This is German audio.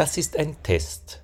Das ist ein Test.